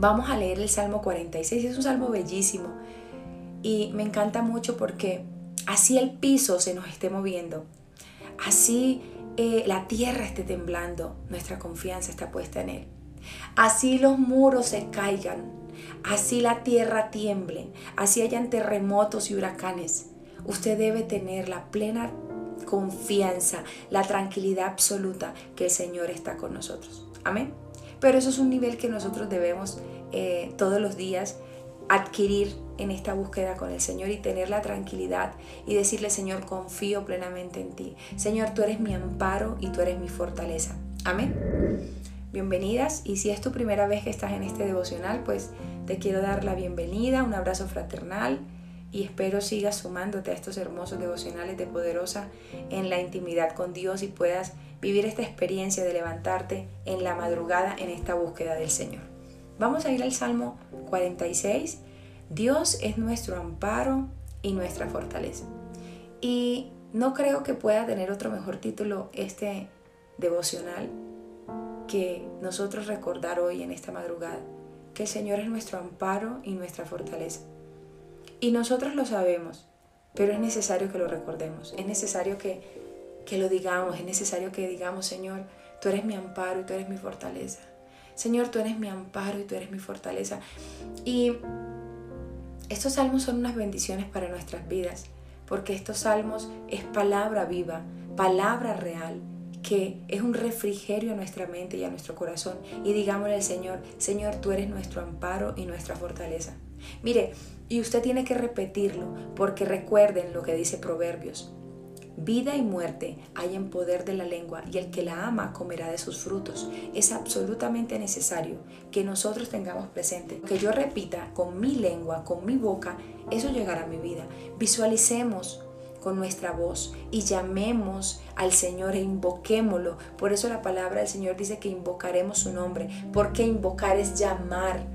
Vamos a leer el Salmo 46, es un salmo bellísimo y me encanta mucho porque así el piso se nos esté moviendo, así eh, la tierra esté temblando, nuestra confianza está puesta en Él. Así los muros se caigan, así la tierra tiemble, así hayan terremotos y huracanes. Usted debe tener la plena confianza, la tranquilidad absoluta que el Señor está con nosotros. Amén. Pero eso es un nivel que nosotros debemos eh, todos los días adquirir en esta búsqueda con el Señor y tener la tranquilidad y decirle, Señor, confío plenamente en ti. Señor, tú eres mi amparo y tú eres mi fortaleza. Amén. Bienvenidas y si es tu primera vez que estás en este devocional, pues te quiero dar la bienvenida, un abrazo fraternal y espero sigas sumándote a estos hermosos devocionales de poderosa en la intimidad con Dios y puedas vivir esta experiencia de levantarte en la madrugada en esta búsqueda del Señor. Vamos a ir al Salmo 46. Dios es nuestro amparo y nuestra fortaleza. Y no creo que pueda tener otro mejor título este devocional que nosotros recordar hoy en esta madrugada, que el Señor es nuestro amparo y nuestra fortaleza. Y nosotros lo sabemos, pero es necesario que lo recordemos, es necesario que que lo digamos, es necesario que digamos, Señor, tú eres mi amparo y tú eres mi fortaleza. Señor, tú eres mi amparo y tú eres mi fortaleza. Y estos salmos son unas bendiciones para nuestras vidas, porque estos salmos es palabra viva, palabra real, que es un refrigerio a nuestra mente y a nuestro corazón. Y digámosle al Señor, Señor, tú eres nuestro amparo y nuestra fortaleza. Mire, y usted tiene que repetirlo, porque recuerden lo que dice Proverbios. Vida y muerte hay en poder de la lengua y el que la ama comerá de sus frutos. Es absolutamente necesario que nosotros tengamos presente que yo repita con mi lengua, con mi boca, eso llegará a mi vida. Visualicemos con nuestra voz y llamemos al Señor e invoquémoslo. Por eso la palabra del Señor dice que invocaremos su nombre, porque invocar es llamar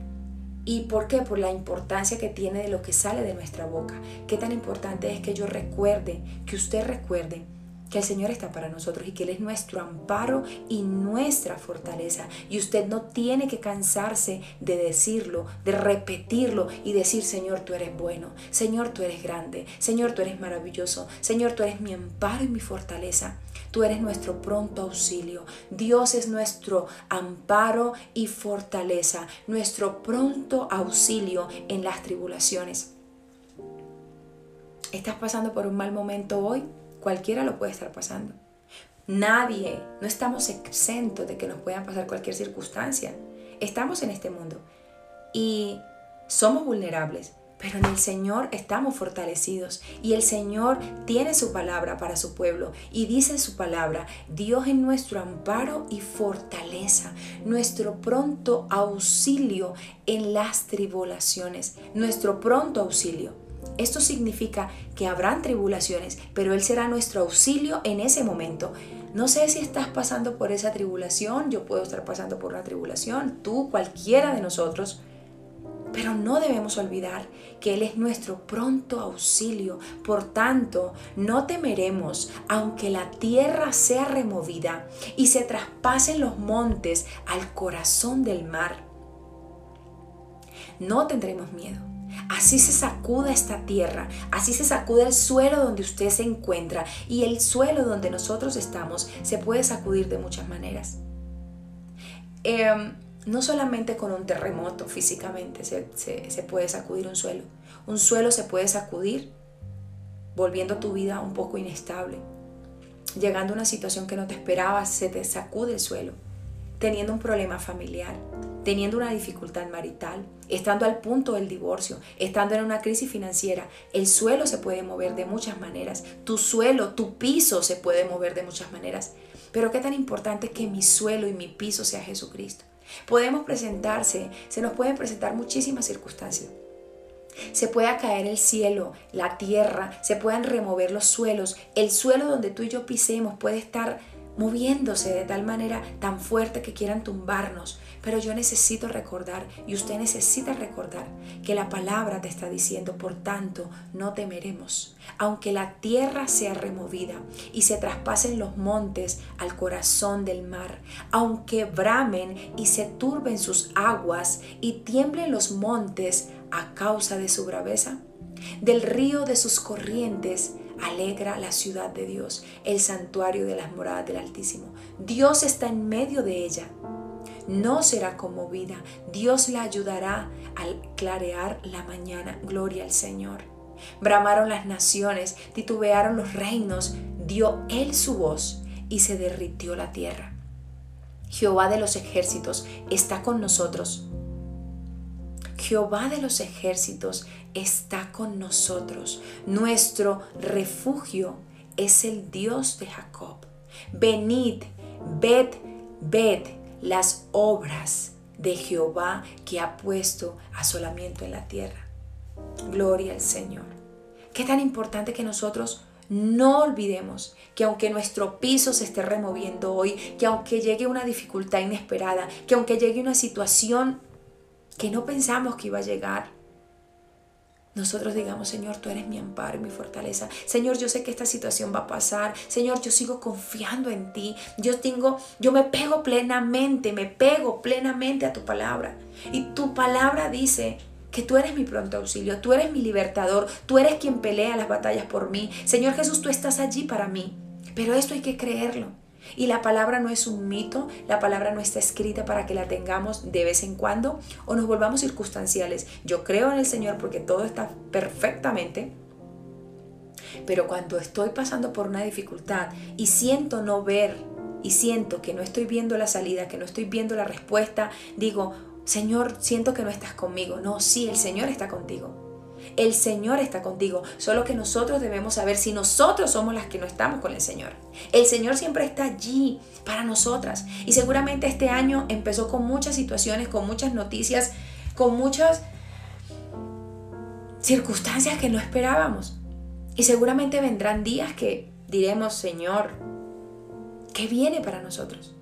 ¿Y por qué? Por la importancia que tiene de lo que sale de nuestra boca. Qué tan importante es que yo recuerde, que usted recuerde que el Señor está para nosotros y que Él es nuestro amparo y nuestra fortaleza. Y usted no tiene que cansarse de decirlo, de repetirlo y decir, Señor, tú eres bueno, Señor, tú eres grande, Señor, tú eres maravilloso, Señor, tú eres mi amparo y mi fortaleza. Tú eres nuestro pronto auxilio. Dios es nuestro amparo y fortaleza, nuestro pronto auxilio en las tribulaciones. ¿Estás pasando por un mal momento hoy? Cualquiera lo puede estar pasando. Nadie, no estamos exentos de que nos puedan pasar cualquier circunstancia. Estamos en este mundo y somos vulnerables, pero en el Señor estamos fortalecidos y el Señor tiene su palabra para su pueblo y dice su palabra, Dios es nuestro amparo y fortaleza, nuestro pronto auxilio en las tribulaciones, nuestro pronto auxilio. Esto significa que habrán tribulaciones, pero Él será nuestro auxilio en ese momento. No sé si estás pasando por esa tribulación, yo puedo estar pasando por una tribulación, tú, cualquiera de nosotros, pero no debemos olvidar que Él es nuestro pronto auxilio. Por tanto, no temeremos aunque la tierra sea removida y se traspasen los montes al corazón del mar. No tendremos miedo Así se sacuda esta tierra, así se sacude el suelo donde usted se encuentra y el suelo donde nosotros estamos se puede sacudir de muchas maneras. Em, no solamente con un terremoto físicamente se, se puede sacudir un suelo, un suelo se puede sacudir volviendo tu vida un poco inestable, llegando a una situación que no te esperabas, se te sacude el suelo, teniendo un problema familiar, teniendo una dificultad marital, estando al punto del divorcio, estando en una crisis financiera, el suelo se puede mover de muchas maneras, tu suelo, tu piso se puede mover de muchas maneras. Pero qué tan importante es que mi suelo y mi piso sea Jesucristo. Podemos presentarse, se nos pueden presentar muchísimas circunstancias. Se puede caer el cielo, la tierra, se pueden remover los suelos. El suelo donde tú y yo pisemos puede estar moviéndose de tal manera tan fuerte que quieran tumbarnos. Pero yo necesito recordar y usted necesita recordar que la palabra te está diciendo, por tanto, no temeremos. Aunque la tierra sea removida y se traspasen los montes al corazón del mar, aunque bramen y se turben sus aguas y tiemblen los montes a causa de su braveza, del río de sus corrientes alegra la ciudad de Dios, el santuario de las moradas del Altísimo. Dios está en medio de ella. No será conmovida. Dios la ayudará al clarear la mañana. Gloria al Señor. Bramaron las naciones, titubearon los reinos, dio Él su voz y se derritió la tierra. Jehová de los ejércitos está con nosotros. Jehová de los ejércitos está con nosotros. Nuestro refugio es el Dios de Jacob. Venid, ved, ved las obras de Jehová que ha puesto asolamiento en la tierra. Gloria al Señor. Qué tan importante que nosotros no olvidemos que aunque nuestro piso se esté removiendo hoy, que aunque llegue una dificultad inesperada, que aunque llegue una situación que no pensamos que iba a llegar, nosotros digamos, Señor, tú eres mi amparo y mi fortaleza. Señor, yo sé que esta situación va a pasar. Señor, yo sigo confiando en ti. Yo tengo, yo me pego plenamente, me pego plenamente a tu palabra. Y tu palabra dice que tú eres mi pronto auxilio, tú eres mi libertador, tú eres quien pelea las batallas por mí. Señor Jesús, tú estás allí para mí. Pero esto hay que creerlo. Y la palabra no es un mito, la palabra no está escrita para que la tengamos de vez en cuando o nos volvamos circunstanciales. Yo creo en el Señor porque todo está perfectamente, pero cuando estoy pasando por una dificultad y siento no ver y siento que no estoy viendo la salida, que no estoy viendo la respuesta, digo, Señor, siento que no estás conmigo. No, sí, el Señor está contigo. El Señor está contigo, solo que nosotros debemos saber si nosotros somos las que no estamos con el Señor. El Señor siempre está allí para nosotras. Y seguramente este año empezó con muchas situaciones, con muchas noticias, con muchas circunstancias que no esperábamos. Y seguramente vendrán días que diremos, Señor, ¿qué viene para nosotros?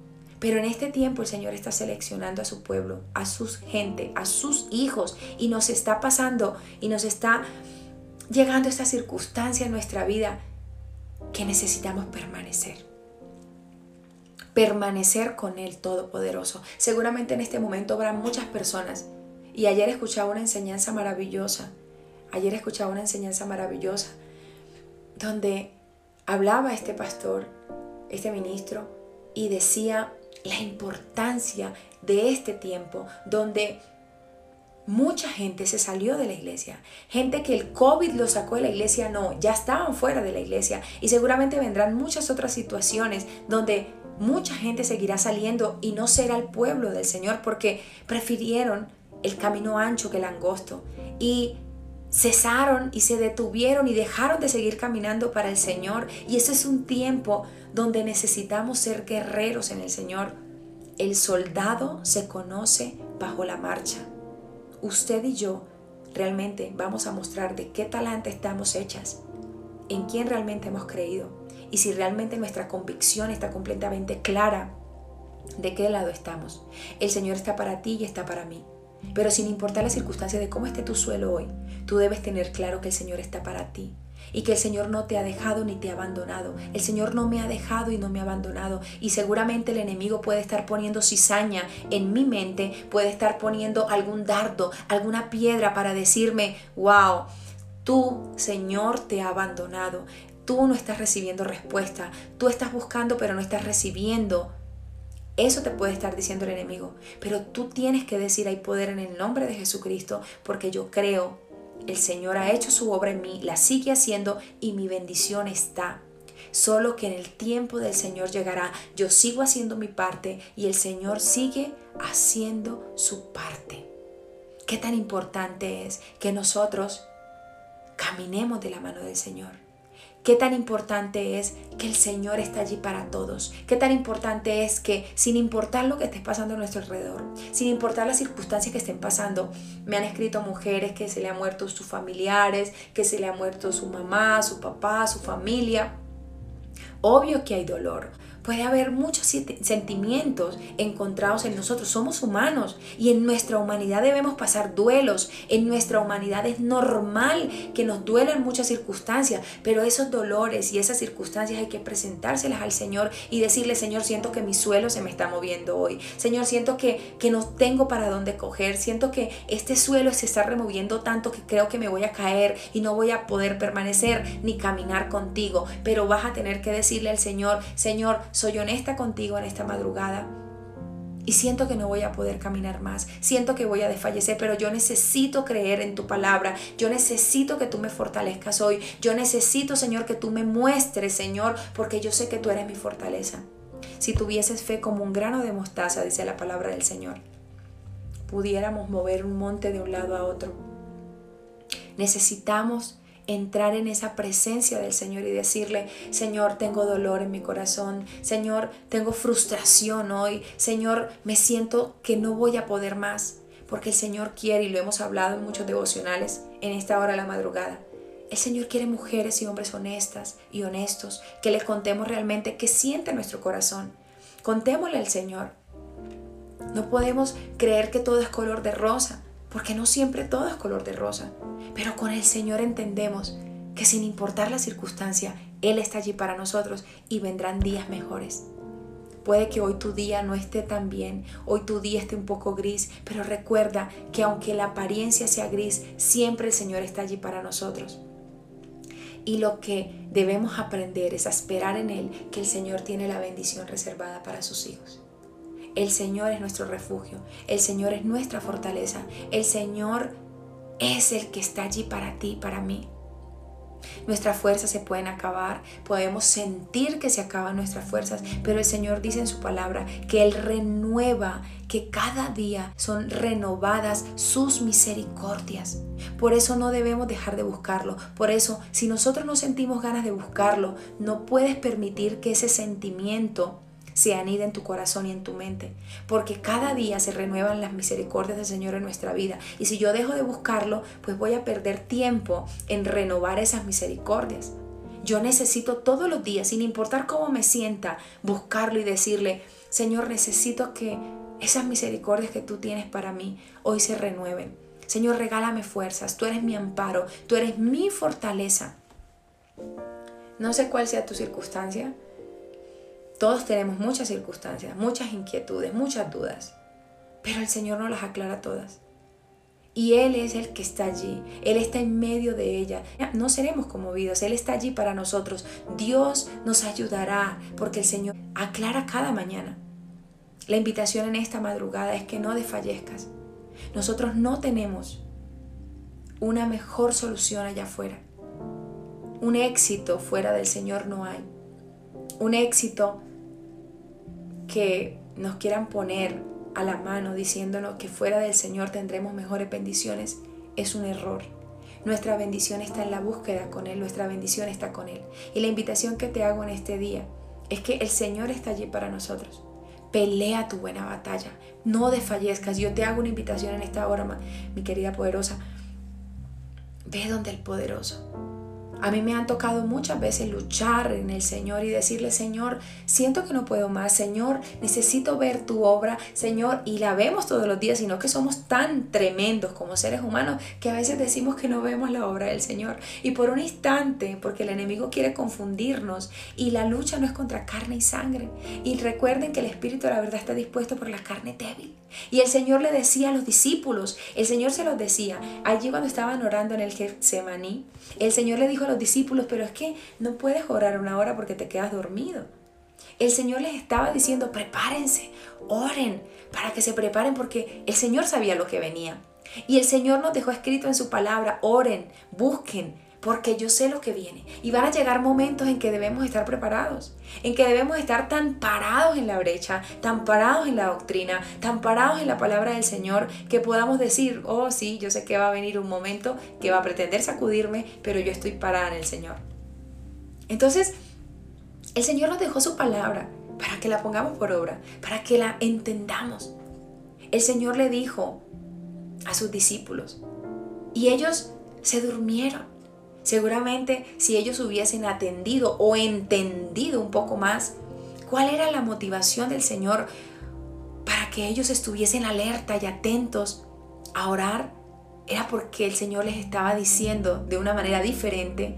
Pero en este tiempo el Señor está seleccionando a su pueblo, a su gente, a sus hijos y nos está pasando y nos está llegando esta circunstancia en nuestra vida que necesitamos permanecer. Permanecer con el Todopoderoso. Seguramente en este momento habrá muchas personas y ayer escuchaba una enseñanza maravillosa. Ayer escuchaba una enseñanza maravillosa donde hablaba este pastor, este ministro, y decía la importancia de este tiempo donde mucha gente se salió de la iglesia. Gente que el COVID lo sacó de la iglesia, no, ya estaban fuera de la iglesia. Y seguramente vendrán muchas otras situaciones donde mucha gente seguirá saliendo y no será el pueblo del Señor porque prefirieron el camino ancho que el angosto. Y cesaron y se detuvieron y dejaron de seguir caminando para el Señor. Y ese es un tiempo donde necesitamos ser guerreros en el Señor. El soldado se conoce bajo la marcha. Usted y yo realmente vamos a mostrar de qué talante estamos hechas, en quién realmente hemos creído y si realmente nuestra convicción está completamente clara de qué lado estamos. El Señor está para ti y está para mí. Pero sin importar la circunstancia de cómo esté tu suelo hoy, tú debes tener claro que el Señor está para ti y que el Señor no te ha dejado ni te ha abandonado. El Señor no me ha dejado y no me ha abandonado. Y seguramente el enemigo puede estar poniendo cizaña en mi mente, puede estar poniendo algún dardo, alguna piedra para decirme, wow, tú, Señor, te ha abandonado. Tú no estás recibiendo respuesta. Tú estás buscando pero no estás recibiendo eso te puede estar diciendo el enemigo, pero tú tienes que decir hay poder en el nombre de Jesucristo porque yo creo, el Señor ha hecho su obra en mí, la sigue haciendo y mi bendición está. Solo que en el tiempo del Señor llegará, yo sigo haciendo mi parte y el Señor sigue haciendo su parte. Qué tan importante es que nosotros caminemos de la mano del Señor. Qué tan importante es que el Señor está allí para todos. Qué tan importante es que sin importar lo que esté pasando a nuestro alrededor, sin importar las circunstancias que estén pasando, me han escrito mujeres que se le han muerto sus familiares, que se le ha muerto su mamá, su papá, su familia. Obvio que hay dolor. Puede haber muchos sentimientos encontrados en nosotros. Somos humanos y en nuestra humanidad debemos pasar duelos. En nuestra humanidad es normal que nos duelen muchas circunstancias, pero esos dolores y esas circunstancias hay que presentárselas al Señor y decirle, Señor, siento que mi suelo se me está moviendo hoy. Señor, siento que, que no tengo para dónde coger. Siento que este suelo se está removiendo tanto que creo que me voy a caer y no voy a poder permanecer ni caminar contigo. Pero vas a tener que decirle al Señor, Señor, soy honesta contigo en esta madrugada. Y siento que no voy a poder caminar más, siento que voy a desfallecer, pero yo necesito creer en tu palabra, yo necesito que tú me fortalezcas hoy, yo necesito, Señor, que tú me muestres, Señor, porque yo sé que tú eres mi fortaleza. Si tuvieses fe como un grano de mostaza, dice la palabra del Señor, pudiéramos mover un monte de un lado a otro. Necesitamos entrar en esa presencia del Señor y decirle, Señor, tengo dolor en mi corazón, Señor, tengo frustración hoy, Señor, me siento que no voy a poder más, porque el Señor quiere, y lo hemos hablado en muchos devocionales, en esta hora de la madrugada, el Señor quiere mujeres y hombres honestas y honestos, que les contemos realmente qué siente nuestro corazón. Contémosle al Señor. No podemos creer que todo es color de rosa, porque no siempre todo es color de rosa. Pero con el Señor entendemos que sin importar la circunstancia, Él está allí para nosotros y vendrán días mejores. Puede que hoy tu día no esté tan bien, hoy tu día esté un poco gris, pero recuerda que aunque la apariencia sea gris, siempre el Señor está allí para nosotros. Y lo que debemos aprender es a esperar en Él que el Señor tiene la bendición reservada para sus hijos. El Señor es nuestro refugio, el Señor es nuestra fortaleza, el Señor es el que está allí para ti, para mí. Nuestras fuerzas se pueden acabar, podemos sentir que se acaban nuestras fuerzas, pero el Señor dice en su palabra que Él renueva, que cada día son renovadas sus misericordias. Por eso no debemos dejar de buscarlo. Por eso, si nosotros no sentimos ganas de buscarlo, no puedes permitir que ese sentimiento se anida en tu corazón y en tu mente, porque cada día se renuevan las misericordias del Señor en nuestra vida. Y si yo dejo de buscarlo, pues voy a perder tiempo en renovar esas misericordias. Yo necesito todos los días, sin importar cómo me sienta, buscarlo y decirle, Señor, necesito que esas misericordias que tú tienes para mí hoy se renueven. Señor, regálame fuerzas, tú eres mi amparo, tú eres mi fortaleza. No sé cuál sea tu circunstancia, todos tenemos muchas circunstancias, muchas inquietudes, muchas dudas, pero el Señor no las aclara todas. Y Él es el que está allí, Él está en medio de ella. No seremos conmovidos, Él está allí para nosotros. Dios nos ayudará porque el Señor aclara cada mañana. La invitación en esta madrugada es que no desfallezcas. Nosotros no tenemos una mejor solución allá afuera. Un éxito fuera del Señor no hay. Un éxito que nos quieran poner a la mano diciéndonos que fuera del Señor tendremos mejores bendiciones es un error. Nuestra bendición está en la búsqueda con Él, nuestra bendición está con Él. Y la invitación que te hago en este día es que el Señor está allí para nosotros. Pelea tu buena batalla, no desfallezcas. Yo te hago una invitación en esta hora, mi querida poderosa. Ve donde el poderoso a mí me han tocado muchas veces luchar en el Señor y decirle, Señor, siento que no puedo más, Señor, necesito ver tu obra, Señor, y la vemos todos los días, sino que somos tan tremendos como seres humanos que a veces decimos que no vemos la obra del Señor. Y por un instante, porque el enemigo quiere confundirnos y la lucha no es contra carne y sangre. Y recuerden que el Espíritu de la verdad está dispuesto por la carne débil. Y el Señor le decía a los discípulos, el Señor se los decía, allí cuando estaban orando en el Getsemaní, el Señor le dijo a los discípulos, pero es que no puedes orar una hora porque te quedas dormido. El Señor les estaba diciendo, prepárense, oren, para que se preparen porque el Señor sabía lo que venía. Y el Señor nos dejó escrito en su palabra, oren, busquen, porque yo sé lo que viene. Y van a llegar momentos en que debemos estar preparados, en que debemos estar tan parados en la brecha, tan parados en la doctrina, tan parados en la palabra del Señor, que podamos decir, oh sí, yo sé que va a venir un momento que va a pretender sacudirme, pero yo estoy parada en el Señor. Entonces, el Señor nos dejó su palabra para que la pongamos por obra, para que la entendamos. El Señor le dijo a sus discípulos y ellos se durmieron. Seguramente si ellos hubiesen atendido o entendido un poco más cuál era la motivación del Señor para que ellos estuviesen alerta y atentos a orar, era porque el Señor les estaba diciendo de una manera diferente,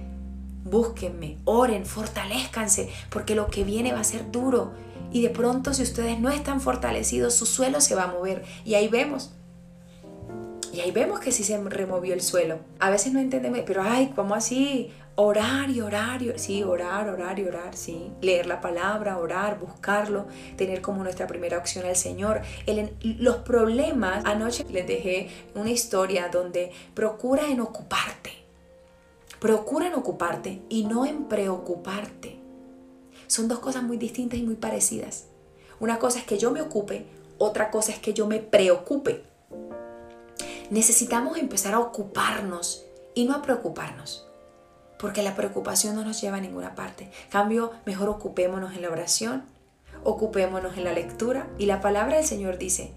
búsquenme, oren, fortalezcanse, porque lo que viene va a ser duro. Y de pronto si ustedes no están fortalecidos, su suelo se va a mover. Y ahí vemos. Y ahí vemos que sí se removió el suelo. A veces no entendemos, pero ay, ¿cómo así? Orar y orar, y, sí, orar, orar y orar, sí. Leer la palabra, orar, buscarlo, tener como nuestra primera opción al Señor. los problemas, anoche les dejé una historia donde procura en ocuparte. Procura en ocuparte y no en preocuparte. Son dos cosas muy distintas y muy parecidas. Una cosa es que yo me ocupe, otra cosa es que yo me preocupe. Necesitamos empezar a ocuparnos y no a preocuparnos porque la preocupación no nos lleva a ninguna parte. cambio, mejor ocupémonos en la oración, ocupémonos en la lectura y la palabra del Señor dice,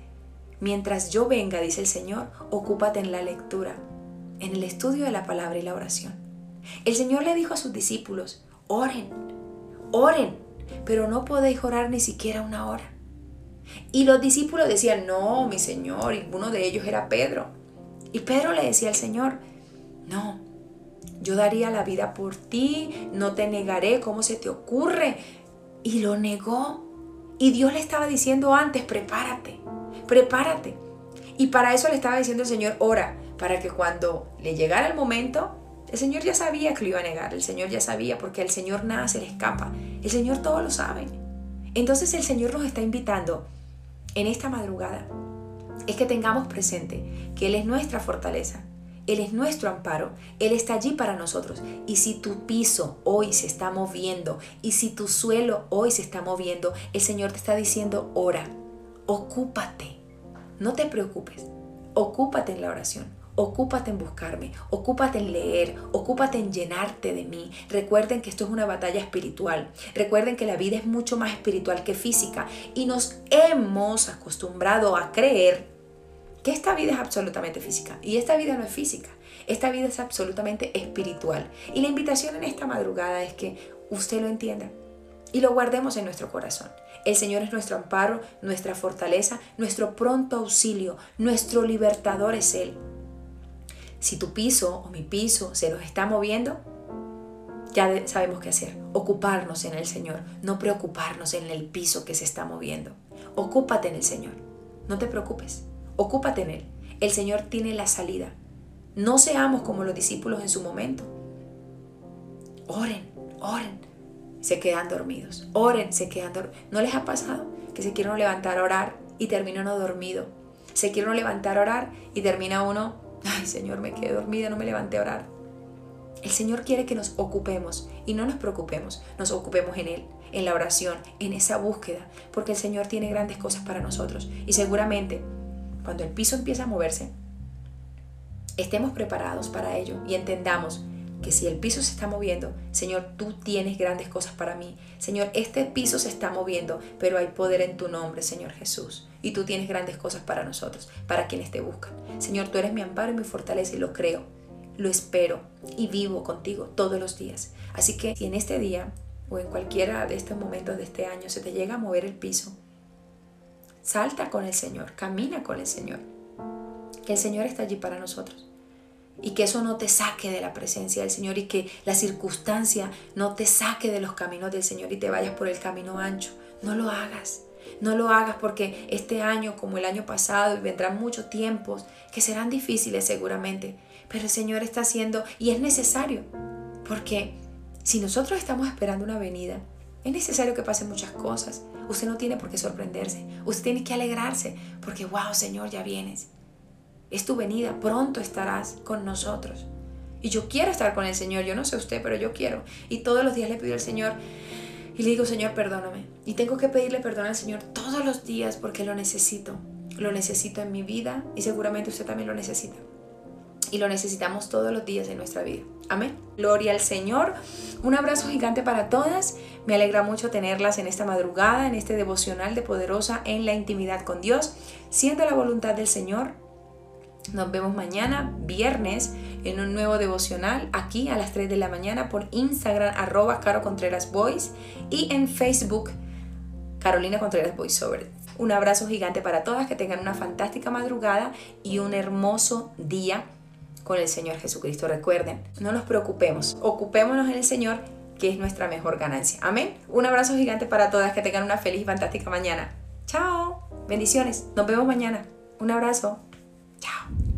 mientras yo venga, dice el Señor, ocúpate en la lectura, en el estudio de la palabra y la oración. El Señor le dijo a sus discípulos, oren, oren, pero no podéis orar ni siquiera una hora. Y los discípulos decían, no, mi Señor, y uno de ellos era Pedro. Y Pedro le decía al Señor, no, yo daría la vida por ti, no te negaré, ¿cómo se te ocurre? Y lo negó. Y Dios le estaba diciendo antes, prepárate, prepárate. Y para eso le estaba diciendo el Señor, ora, para que cuando le llegara el momento, el Señor ya sabía que lo iba a negar, el Señor ya sabía, porque al Señor nada se le escapa, el Señor todo lo sabe. Entonces el Señor nos está invitando en esta madrugada, es que tengamos presente que Él es nuestra fortaleza, él es nuestro amparo, Él está allí para nosotros. Y si tu piso hoy se está moviendo y si tu suelo hoy se está moviendo, el Señor te está diciendo, ora, ocúpate, no te preocupes, ocúpate en la oración, ocúpate en buscarme, ocúpate en leer, ocúpate en llenarte de mí. Recuerden que esto es una batalla espiritual. Recuerden que la vida es mucho más espiritual que física y nos hemos acostumbrado a creer que esta vida es absolutamente física y esta vida no es física, esta vida es absolutamente espiritual. Y la invitación en esta madrugada es que usted lo entienda y lo guardemos en nuestro corazón. El Señor es nuestro amparo, nuestra fortaleza, nuestro pronto auxilio, nuestro libertador es Él. Si tu piso o mi piso se nos está moviendo, ya sabemos qué hacer. Ocuparnos en el Señor, no preocuparnos en el piso que se está moviendo. Ocúpate en el Señor. No te preocupes. Ocúpate en Él. El Señor tiene la salida. No seamos como los discípulos en su momento. Oren, oren. Se quedan dormidos. Oren, se quedan dormidos. ¿No les ha pasado que se quieren levantar a orar y termina uno dormido? Se quieren levantar a orar y termina uno, ay Señor, me quedé dormida, no me levanté a orar. El Señor quiere que nos ocupemos y no nos preocupemos, nos ocupemos en Él, en la oración, en esa búsqueda, porque el Señor tiene grandes cosas para nosotros y seguramente cuando el piso empieza a moverse, estemos preparados para ello y entendamos que si el piso se está moviendo, Señor, tú tienes grandes cosas para mí. Señor, este piso se está moviendo, pero hay poder en tu nombre, Señor Jesús. Y tú tienes grandes cosas para nosotros, para quienes te buscan. Señor, tú eres mi amparo y mi fortaleza y lo creo, lo espero y vivo contigo todos los días. Así que si en este día o en cualquiera de estos momentos de este año se te llega a mover el piso, Salta con el Señor, camina con el Señor. Que el Señor está allí para nosotros. Y que eso no te saque de la presencia del Señor y que la circunstancia no te saque de los caminos del Señor y te vayas por el camino ancho. No lo hagas. No lo hagas porque este año, como el año pasado, y vendrán muchos tiempos que serán difíciles seguramente. Pero el Señor está haciendo y es necesario. Porque si nosotros estamos esperando una venida, es necesario que pasen muchas cosas. Usted no tiene por qué sorprenderse. Usted tiene que alegrarse porque, wow, Señor, ya vienes. Es tu venida. Pronto estarás con nosotros. Y yo quiero estar con el Señor. Yo no sé usted, pero yo quiero. Y todos los días le pido al Señor y le digo, Señor, perdóname. Y tengo que pedirle perdón al Señor todos los días porque lo necesito. Lo necesito en mi vida y seguramente usted también lo necesita y lo necesitamos todos los días de nuestra vida. Amén. Gloria al Señor. Un abrazo gigante para todas. Me alegra mucho tenerlas en esta madrugada, en este devocional de poderosa en la intimidad con Dios, siendo la voluntad del Señor. Nos vemos mañana, viernes, en un nuevo devocional aquí a las 3 de la mañana por Instagram arroba Caro Contreras Boys y en Facebook Carolina Contreras VoiceOver. Un abrazo gigante para todas, que tengan una fantástica madrugada y un hermoso día con el Señor Jesucristo. Recuerden, no nos preocupemos, ocupémonos en el Señor, que es nuestra mejor ganancia. Amén. Un abrazo gigante para todas, que tengan una feliz y fantástica mañana. Chao. Bendiciones. Nos vemos mañana. Un abrazo. Chao.